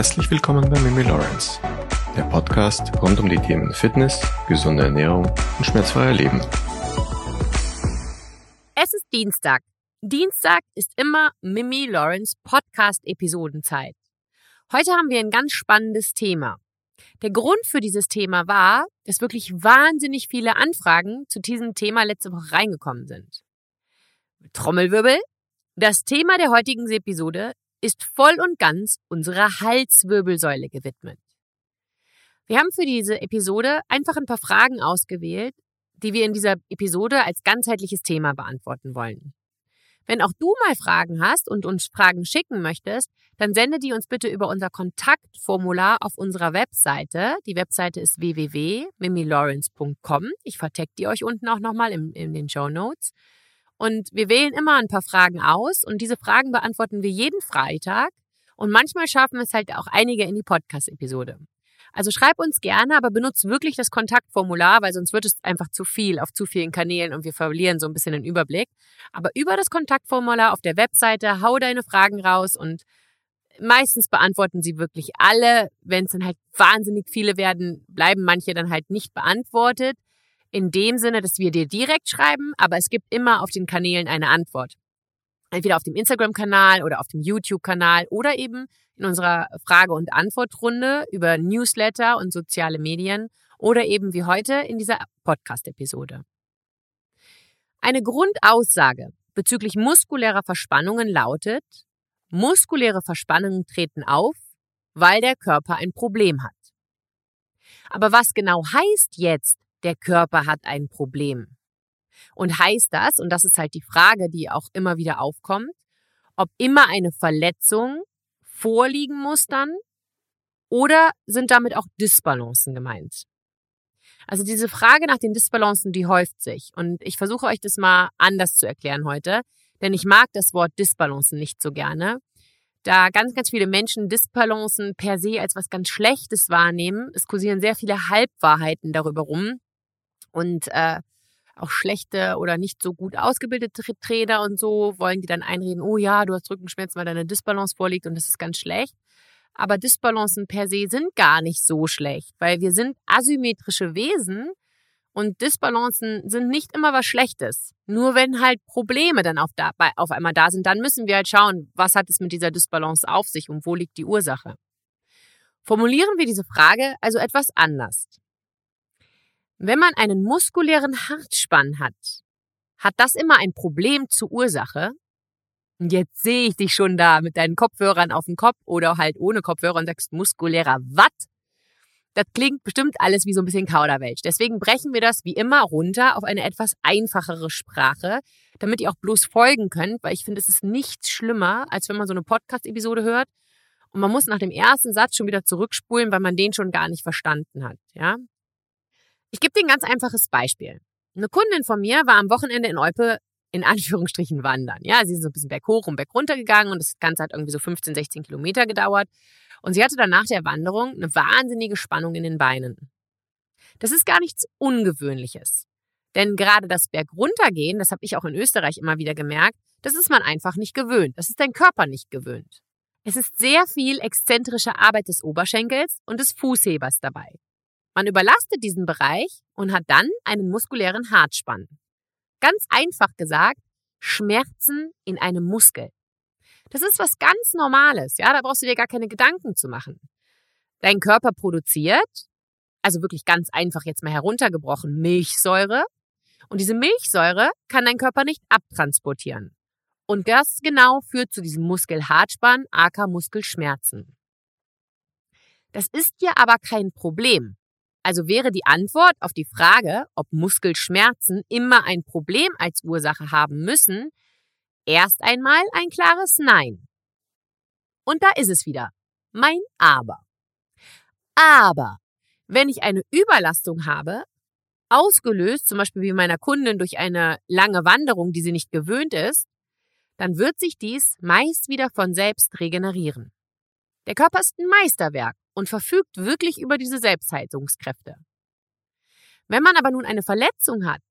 Herzlich willkommen bei Mimi Lawrence, der Podcast rund um die Themen Fitness, gesunde Ernährung und schmerzfreier Leben. Es ist Dienstag. Dienstag ist immer Mimi Lawrence Podcast-Episodenzeit. Heute haben wir ein ganz spannendes Thema. Der Grund für dieses Thema war, dass wirklich wahnsinnig viele Anfragen zu diesem Thema letzte Woche reingekommen sind. Trommelwirbel. Das Thema der heutigen Episode ist voll und ganz unserer Halswirbelsäule gewidmet. Wir haben für diese Episode einfach ein paar Fragen ausgewählt, die wir in dieser Episode als ganzheitliches Thema beantworten wollen. Wenn auch du mal Fragen hast und uns Fragen schicken möchtest, dann sende die uns bitte über unser Kontaktformular auf unserer Webseite. Die Webseite ist www.mimilawrence.com. Ich vertecke die euch unten auch nochmal in, in den Show Notes. Und wir wählen immer ein paar Fragen aus und diese Fragen beantworten wir jeden Freitag. Und manchmal schaffen es halt auch einige in die Podcast-Episode. Also schreib uns gerne, aber benutzt wirklich das Kontaktformular, weil sonst wird es einfach zu viel auf zu vielen Kanälen und wir verlieren so ein bisschen den Überblick. Aber über das Kontaktformular auf der Webseite hau deine Fragen raus und meistens beantworten sie wirklich alle. Wenn es dann halt wahnsinnig viele werden, bleiben manche dann halt nicht beantwortet in dem Sinne, dass wir dir direkt schreiben, aber es gibt immer auf den Kanälen eine Antwort. Entweder auf dem Instagram-Kanal oder auf dem YouTube-Kanal oder eben in unserer Frage- und Antwortrunde über Newsletter und soziale Medien oder eben wie heute in dieser Podcast-Episode. Eine Grundaussage bezüglich muskulärer Verspannungen lautet, muskuläre Verspannungen treten auf, weil der Körper ein Problem hat. Aber was genau heißt jetzt der Körper hat ein Problem. Und heißt das, und das ist halt die Frage, die auch immer wieder aufkommt, ob immer eine Verletzung vorliegen muss dann oder sind damit auch Disbalancen gemeint? Also diese Frage nach den Disbalancen, die häuft sich. Und ich versuche euch das mal anders zu erklären heute, denn ich mag das Wort Disbalancen nicht so gerne, da ganz, ganz viele Menschen Disbalancen per se als was ganz Schlechtes wahrnehmen. Es kursieren sehr viele Halbwahrheiten darüber rum und äh, auch schlechte oder nicht so gut ausgebildete Trainer und so wollen die dann einreden, oh ja, du hast Rückenschmerzen, weil deine Disbalance vorliegt und das ist ganz schlecht. Aber Disbalancen per se sind gar nicht so schlecht, weil wir sind asymmetrische Wesen und Disbalancen sind nicht immer was Schlechtes. Nur wenn halt Probleme dann auf, da, auf einmal da sind, dann müssen wir halt schauen, was hat es mit dieser Disbalance auf sich und wo liegt die Ursache. Formulieren wir diese Frage also etwas anders. Wenn man einen muskulären Hartspann hat, hat das immer ein Problem zur Ursache. Und jetzt sehe ich dich schon da mit deinen Kopfhörern auf dem Kopf oder halt ohne Kopfhörer und sagst muskulärer Watt. Das klingt bestimmt alles wie so ein bisschen Kauderwelsch. Deswegen brechen wir das wie immer runter auf eine etwas einfachere Sprache, damit ihr auch bloß folgen könnt, weil ich finde, es ist nichts schlimmer, als wenn man so eine Podcast-Episode hört und man muss nach dem ersten Satz schon wieder zurückspulen, weil man den schon gar nicht verstanden hat. Ja, ich gebe dir ein ganz einfaches Beispiel. Eine Kundin von mir war am Wochenende in Eupe in Anführungsstrichen wandern. Ja, sie ist so ein bisschen berghoch und berg runter gegangen und das Ganze hat irgendwie so 15, 16 Kilometer gedauert. Und sie hatte dann nach der Wanderung eine wahnsinnige Spannung in den Beinen. Das ist gar nichts Ungewöhnliches. Denn gerade das Bergruntergehen, das habe ich auch in Österreich immer wieder gemerkt, das ist man einfach nicht gewöhnt. Das ist dein Körper nicht gewöhnt. Es ist sehr viel exzentrische Arbeit des Oberschenkels und des Fußhebers dabei. Man überlastet diesen Bereich und hat dann einen muskulären Hartspann. Ganz einfach gesagt, Schmerzen in einem Muskel. Das ist was ganz Normales, ja, da brauchst du dir gar keine Gedanken zu machen. Dein Körper produziert, also wirklich ganz einfach jetzt mal heruntergebrochen, Milchsäure. Und diese Milchsäure kann dein Körper nicht abtransportieren. Und das genau führt zu diesem Muskelhartspann, aka Muskelschmerzen. Das ist ja aber kein Problem, also wäre die Antwort auf die Frage, ob Muskelschmerzen immer ein Problem als Ursache haben müssen, erst einmal ein klares Nein. Und da ist es wieder. Mein Aber. Aber wenn ich eine Überlastung habe, ausgelöst zum Beispiel wie meiner Kundin durch eine lange Wanderung, die sie nicht gewöhnt ist, dann wird sich dies meist wieder von selbst regenerieren. Der Körper ist ein Meisterwerk und verfügt wirklich über diese Selbstheilungskräfte. Wenn man aber nun eine Verletzung hat,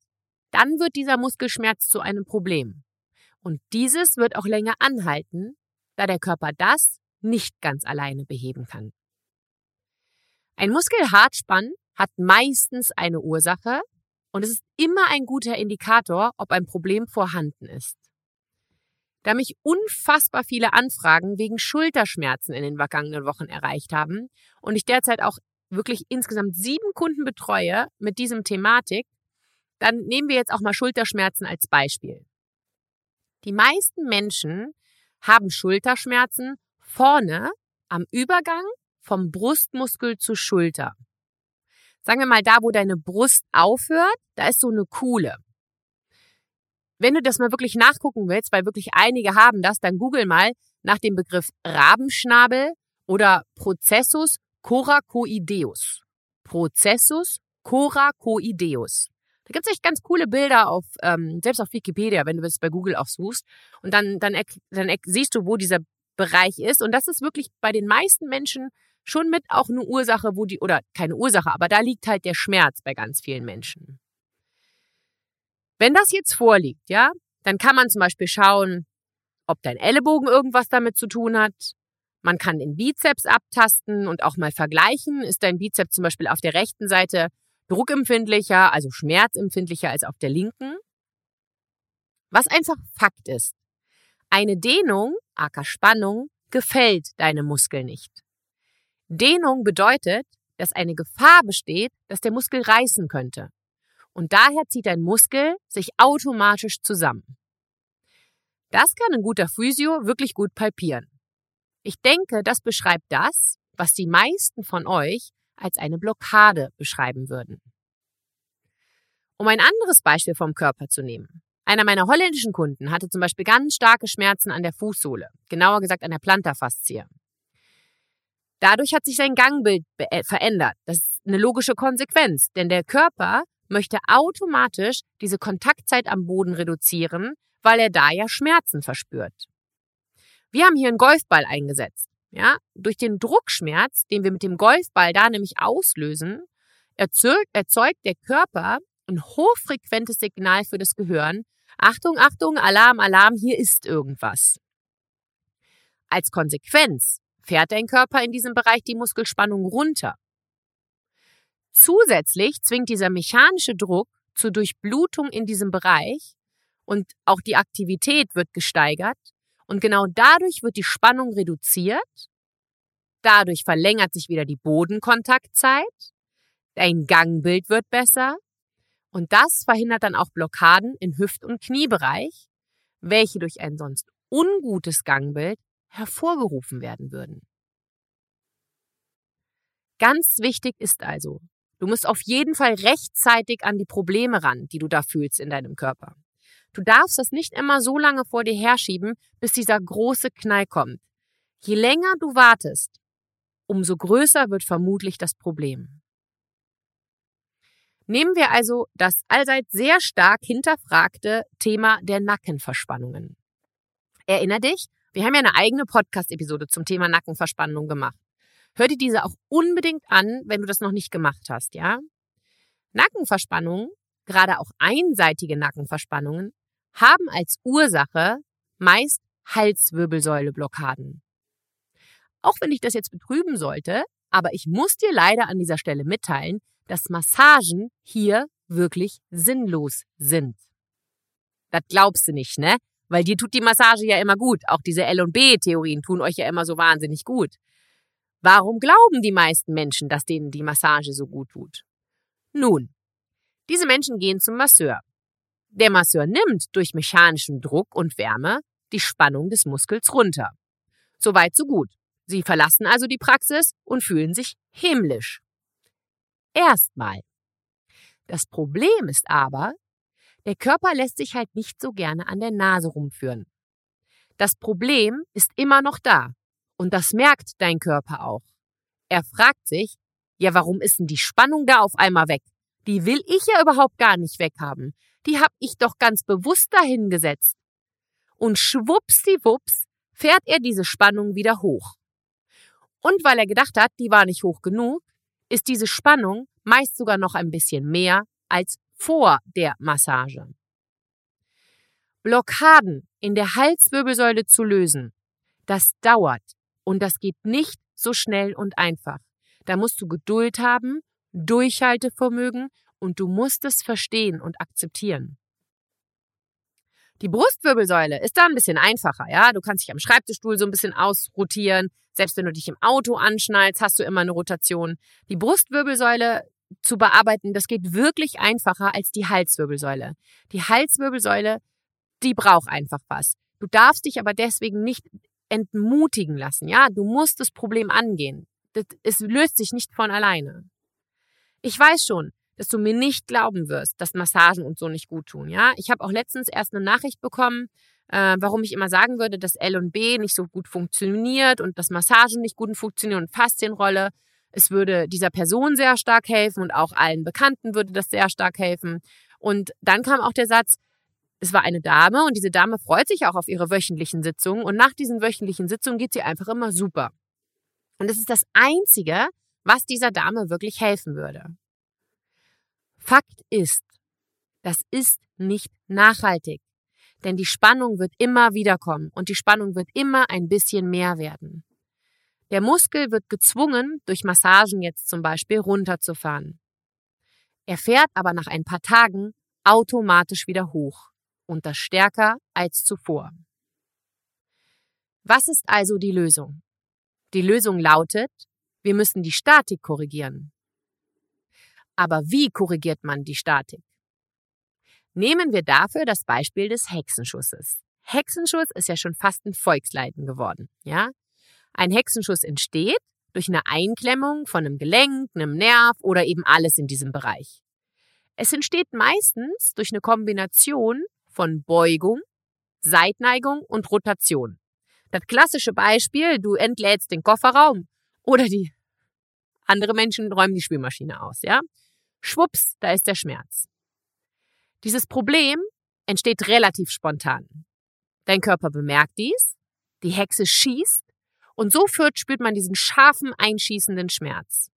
dann wird dieser Muskelschmerz zu einem Problem. Und dieses wird auch länger anhalten, da der Körper das, nicht ganz alleine beheben kann. Ein Muskelhartspann hat meistens eine Ursache und es ist immer ein guter Indikator, ob ein Problem vorhanden ist. Da mich unfassbar viele Anfragen wegen Schulterschmerzen in den vergangenen Wochen erreicht haben und ich derzeit auch wirklich insgesamt sieben Kunden betreue mit diesem Thematik, dann nehmen wir jetzt auch mal Schulterschmerzen als Beispiel. Die meisten Menschen haben Schulterschmerzen vorne am Übergang vom Brustmuskel zur Schulter. Sagen wir mal da, wo deine Brust aufhört, da ist so eine Kuhle. Wenn du das mal wirklich nachgucken willst, weil wirklich einige haben das, dann google mal nach dem Begriff Rabenschnabel oder Processus coracoideus. Processus coracoideus. Da gibt's echt ganz coole Bilder auf, ähm, selbst auf Wikipedia, wenn du es bei Google auch suchst. Und dann, dann, dann siehst du, wo dieser Bereich ist. Und das ist wirklich bei den meisten Menschen schon mit auch eine Ursache, wo die, oder keine Ursache, aber da liegt halt der Schmerz bei ganz vielen Menschen. Wenn das jetzt vorliegt, ja, dann kann man zum Beispiel schauen, ob dein Ellenbogen irgendwas damit zu tun hat. Man kann den Bizeps abtasten und auch mal vergleichen. Ist dein Bizeps zum Beispiel auf der rechten Seite druckempfindlicher, also schmerzempfindlicher als auf der linken? Was einfach Fakt ist. Eine Dehnung, aka Spannung, gefällt deinem Muskel nicht. Dehnung bedeutet, dass eine Gefahr besteht, dass der Muskel reißen könnte. Und daher zieht dein Muskel sich automatisch zusammen. Das kann ein guter Physio wirklich gut palpieren. Ich denke, das beschreibt das, was die meisten von euch als eine Blockade beschreiben würden. Um ein anderes Beispiel vom Körper zu nehmen. Einer meiner holländischen Kunden hatte zum Beispiel ganz starke Schmerzen an der Fußsohle, genauer gesagt an der Plantarfaszie. Dadurch hat sich sein Gangbild äh, verändert. Das ist eine logische Konsequenz, denn der Körper möchte automatisch diese Kontaktzeit am Boden reduzieren, weil er da ja Schmerzen verspürt. Wir haben hier einen Golfball eingesetzt. Ja, durch den Druckschmerz, den wir mit dem Golfball da nämlich auslösen, erzeugt, der Körper ein hochfrequentes Signal für das Gehirn. Achtung, Achtung, Alarm, Alarm, hier ist irgendwas. Als Konsequenz fährt dein Körper in diesem Bereich die Muskelspannung runter. Zusätzlich zwingt dieser mechanische Druck zur Durchblutung in diesem Bereich und auch die Aktivität wird gesteigert und genau dadurch wird die Spannung reduziert. Dadurch verlängert sich wieder die Bodenkontaktzeit. Dein Gangbild wird besser. Und das verhindert dann auch Blockaden in Hüft- und Kniebereich, welche durch ein sonst ungutes Gangbild hervorgerufen werden würden. Ganz wichtig ist also, du musst auf jeden Fall rechtzeitig an die Probleme ran, die du da fühlst in deinem Körper. Du darfst das nicht immer so lange vor dir herschieben, bis dieser große Knall kommt. Je länger du wartest, umso größer wird vermutlich das Problem. Nehmen wir also das allseits sehr stark hinterfragte Thema der Nackenverspannungen. Erinner dich, wir haben ja eine eigene Podcast-Episode zum Thema Nackenverspannung gemacht. Hör dir diese auch unbedingt an, wenn du das noch nicht gemacht hast, ja? Nackenverspannungen, gerade auch einseitige Nackenverspannungen, haben als Ursache meist Halswirbelsäuleblockaden. Auch wenn ich das jetzt betrüben sollte, aber ich muss dir leider an dieser Stelle mitteilen, dass Massagen hier wirklich sinnlos sind. Das glaubst du nicht, ne? Weil dir tut die Massage ja immer gut. Auch diese L- und B-Theorien tun euch ja immer so wahnsinnig gut. Warum glauben die meisten Menschen, dass denen die Massage so gut tut? Nun, diese Menschen gehen zum Masseur. Der Masseur nimmt durch mechanischen Druck und Wärme die Spannung des Muskels runter. Soweit so gut. Sie verlassen also die Praxis und fühlen sich himmlisch. Erstmal. Das Problem ist aber, der Körper lässt sich halt nicht so gerne an der Nase rumführen. Das Problem ist immer noch da. Und das merkt dein Körper auch. Er fragt sich, ja, warum ist denn die Spannung da auf einmal weg? Die will ich ja überhaupt gar nicht weghaben. Die hab ich doch ganz bewusst dahingesetzt. Und schwuppsdiwupps fährt er diese Spannung wieder hoch. Und weil er gedacht hat, die war nicht hoch genug, ist diese Spannung meist sogar noch ein bisschen mehr als vor der Massage. Blockaden in der Halswirbelsäule zu lösen, das dauert Und das geht nicht so schnell und einfach. Da musst du Geduld haben, Durchhaltevermögen und du musst es verstehen und akzeptieren. Die Brustwirbelsäule ist da ein bisschen einfacher, ja. Du kannst dich am Schreibtischstuhl so ein bisschen ausrotieren. Selbst wenn du dich im Auto anschnallst, hast du immer eine Rotation. Die Brustwirbelsäule zu bearbeiten, das geht wirklich einfacher als die Halswirbelsäule. Die Halswirbelsäule, die braucht einfach was. Du darfst dich aber deswegen nicht entmutigen lassen, ja. Du musst das Problem angehen. Es löst sich nicht von alleine. Ich weiß schon, dass du mir nicht glauben wirst, dass Massagen und so nicht gut tun. Ja, ich habe auch letztens erst eine Nachricht bekommen, äh, warum ich immer sagen würde, dass L und B nicht so gut funktioniert und dass Massagen nicht gut funktionieren und Faszienrolle. Es würde dieser Person sehr stark helfen und auch allen Bekannten würde das sehr stark helfen. Und dann kam auch der Satz, es war eine Dame und diese Dame freut sich auch auf ihre wöchentlichen Sitzungen und nach diesen wöchentlichen Sitzungen geht sie einfach immer super. Und das ist das Einzige, was dieser Dame wirklich helfen würde. Fakt ist, das ist nicht nachhaltig. Denn die Spannung wird immer wiederkommen und die Spannung wird immer ein bisschen mehr werden. Der Muskel wird gezwungen, durch Massagen jetzt zum Beispiel runterzufahren. Er fährt aber nach ein paar Tagen automatisch wieder hoch und das stärker als zuvor. Was ist also die Lösung? Die Lösung lautet, wir müssen die Statik korrigieren. Aber wie korrigiert man die Statik? Nehmen wir dafür das Beispiel des Hexenschusses. Hexenschuss ist ja schon fast ein Volksleiden geworden, ja? Ein Hexenschuss entsteht durch eine Einklemmung von einem Gelenk, einem Nerv oder eben alles in diesem Bereich. Es entsteht meistens durch eine Kombination von Beugung, Seitneigung und Rotation. Das klassische Beispiel, du entlädst den Kofferraum oder die andere Menschen räumen die Spülmaschine aus, ja? Schwupps, da ist der Schmerz. Dieses Problem entsteht relativ spontan. Dein Körper bemerkt dies, die Hexe schießt und so führt, spürt man diesen scharfen, einschießenden Schmerz.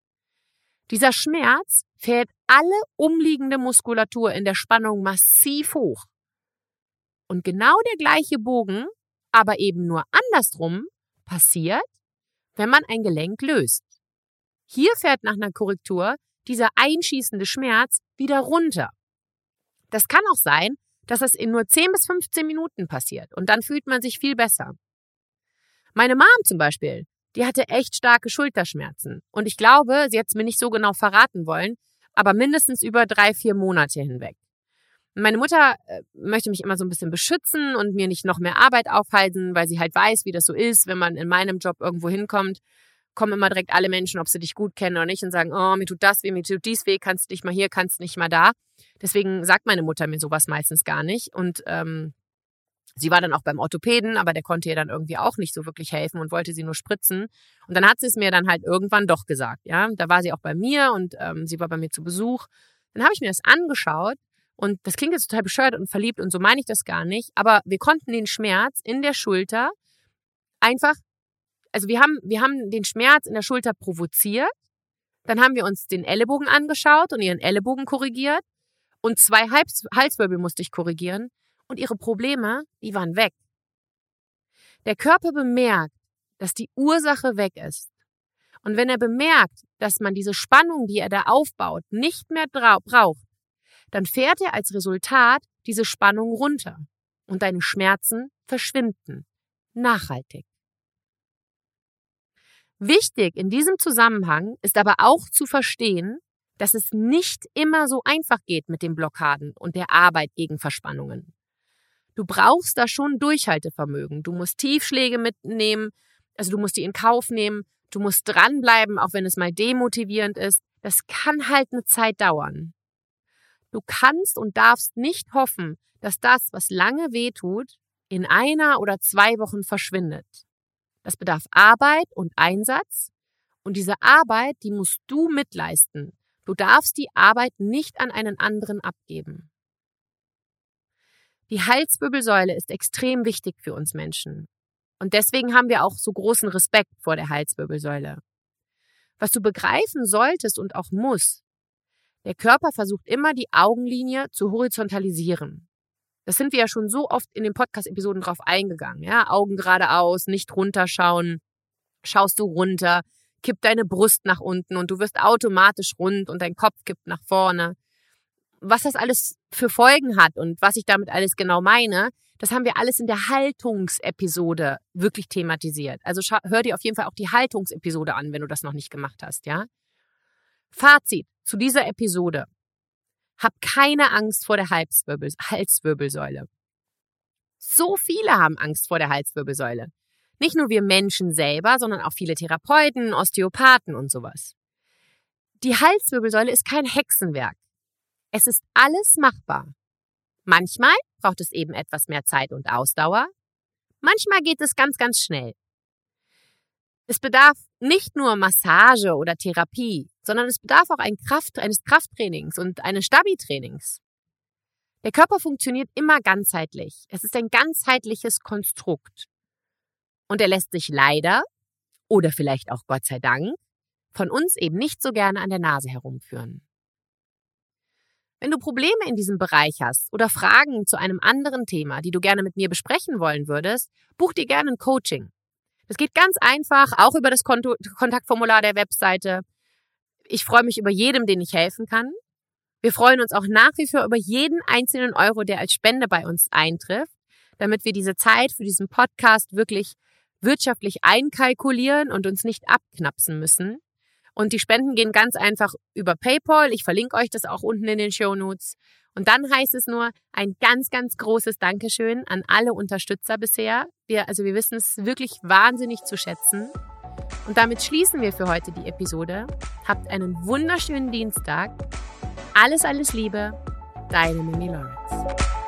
Dieser Schmerz fährt alle umliegende Muskulatur in der Spannung massiv hoch. Und genau der gleiche Bogen, aber eben nur andersrum, passiert, wenn man ein Gelenk löst. Hier fährt nach einer Korrektur dieser einschießende Schmerz wieder runter. Das kann auch sein, dass es in nur 10 bis 15 Minuten passiert und dann fühlt man sich viel besser. Meine Mom zum Beispiel, die hatte echt starke Schulterschmerzen und ich glaube, sie hat es mir nicht so genau verraten wollen, aber mindestens über drei, vier Monate hinweg. Meine Mutter äh, möchte mich immer so ein bisschen beschützen und mir nicht noch mehr Arbeit aufhalten, weil sie halt weiß, wie das so ist, wenn man in meinem Job irgendwo hinkommt kommen immer direkt alle Menschen, ob sie dich gut kennen oder nicht, und sagen, oh, mir tut das weh, mir tut dies weh, kannst nicht mal hier, kannst nicht mal da. Deswegen sagt meine Mutter mir sowas meistens gar nicht. Und ähm, sie war dann auch beim Orthopäden, aber der konnte ihr dann irgendwie auch nicht so wirklich helfen und wollte sie nur spritzen. Und dann hat sie es mir dann halt irgendwann doch gesagt. Ja, da war sie auch bei mir und ähm, sie war bei mir zu Besuch. Dann habe ich mir das angeschaut und das klingt jetzt total bescheuert und verliebt und so meine ich das gar nicht. Aber wir konnten den Schmerz in der Schulter einfach also wir haben, wir haben den Schmerz in der Schulter provoziert. Dann haben wir uns den Ellenbogen angeschaut und ihren Ellenbogen korrigiert. Und zwei Hals Halswirbel musste ich korrigieren. Und ihre Probleme, die waren weg. Der Körper bemerkt, dass die Ursache weg ist. Und wenn er bemerkt, dass man diese Spannung, die er da aufbaut, nicht mehr braucht, dann fährt er als Resultat diese Spannung runter. Und deine Schmerzen verschwinden. Nachhaltig. Wichtig in diesem Zusammenhang ist aber auch zu verstehen, dass es nicht immer so einfach geht mit den Blockaden und der Arbeit gegen Verspannungen. Du brauchst da schon Durchhaltevermögen. Du musst Tiefschläge mitnehmen, also du musst die in Kauf nehmen, du musst dranbleiben, auch wenn es mal demotivierend ist. Das kann halt eine Zeit dauern. Du kannst und darfst nicht hoffen, dass das, was lange weh tut, in einer oder zwei Wochen verschwindet. Das bedarf Arbeit und Einsatz. Und diese Arbeit, die musst du mitleisten. Du darfst die Arbeit nicht an einen anderen abgeben. Die Halswirbelsäule ist extrem wichtig für uns Menschen. Und deswegen haben wir auch so großen Respekt vor der Halswirbelsäule. Was du begreifen solltest und auch musst, der Körper versucht immer die Augenlinie zu horizontalisieren. Das sind wir ja schon so oft in den Podcast-Episoden drauf eingegangen. Ja, Augen geradeaus, nicht runterschauen. schaust du runter, kippt deine Brust nach unten und du wirst automatisch rund und dein Kopf kippt nach vorne. Was das alles für Folgen hat und was ich damit alles genau meine, das haben wir alles in der Haltungsepisode wirklich thematisiert. Also hör dir auf jeden Fall auch die Haltungsepisode an, wenn du das noch nicht gemacht hast, ja? Fazit zu dieser Episode. Hab keine Angst vor der Halswirbel Halswirbelsäule. So viele haben Angst vor der Halswirbelsäule. Nicht nur wir Menschen selber, sondern auch viele Therapeuten, Osteopathen und sowas. Die Halswirbelsäule ist kein Hexenwerk. Es ist alles machbar. Manchmal braucht es eben etwas mehr Zeit und Ausdauer. Manchmal geht es ganz, ganz schnell. Es bedarf nicht nur Massage oder Therapie, sondern es bedarf auch ein Kraft, eines Krafttrainings und eines Stabi-Trainings. Der Körper funktioniert immer ganzheitlich. Es ist ein ganzheitliches Konstrukt. Und er lässt sich leider, oder vielleicht auch Gott sei Dank, von uns eben nicht so gerne an der Nase herumführen. Wenn du Probleme in diesem Bereich hast oder Fragen zu einem anderen Thema, die du gerne mit mir besprechen wollen würdest, buch dir gerne ein Coaching. Das geht ganz einfach, auch über das Konto Kontaktformular der Webseite. Ich freue mich über jedem, den ich helfen kann. Wir freuen uns auch nach wie vor über jeden einzelnen Euro, der als Spende bei uns eintrifft, damit wir diese Zeit für diesen Podcast wirklich wirtschaftlich einkalkulieren und uns nicht abknapsen müssen. Und die Spenden gehen ganz einfach über PayPal. Ich verlinke euch das auch unten in den Show Notes. Und dann heißt es nur ein ganz, ganz großes Dankeschön an alle Unterstützer bisher. Wir, also wir wissen es wirklich wahnsinnig zu schätzen. Und damit schließen wir für heute die Episode. Habt einen wunderschönen Dienstag. Alles, alles Liebe. Deine Mimi Lawrence.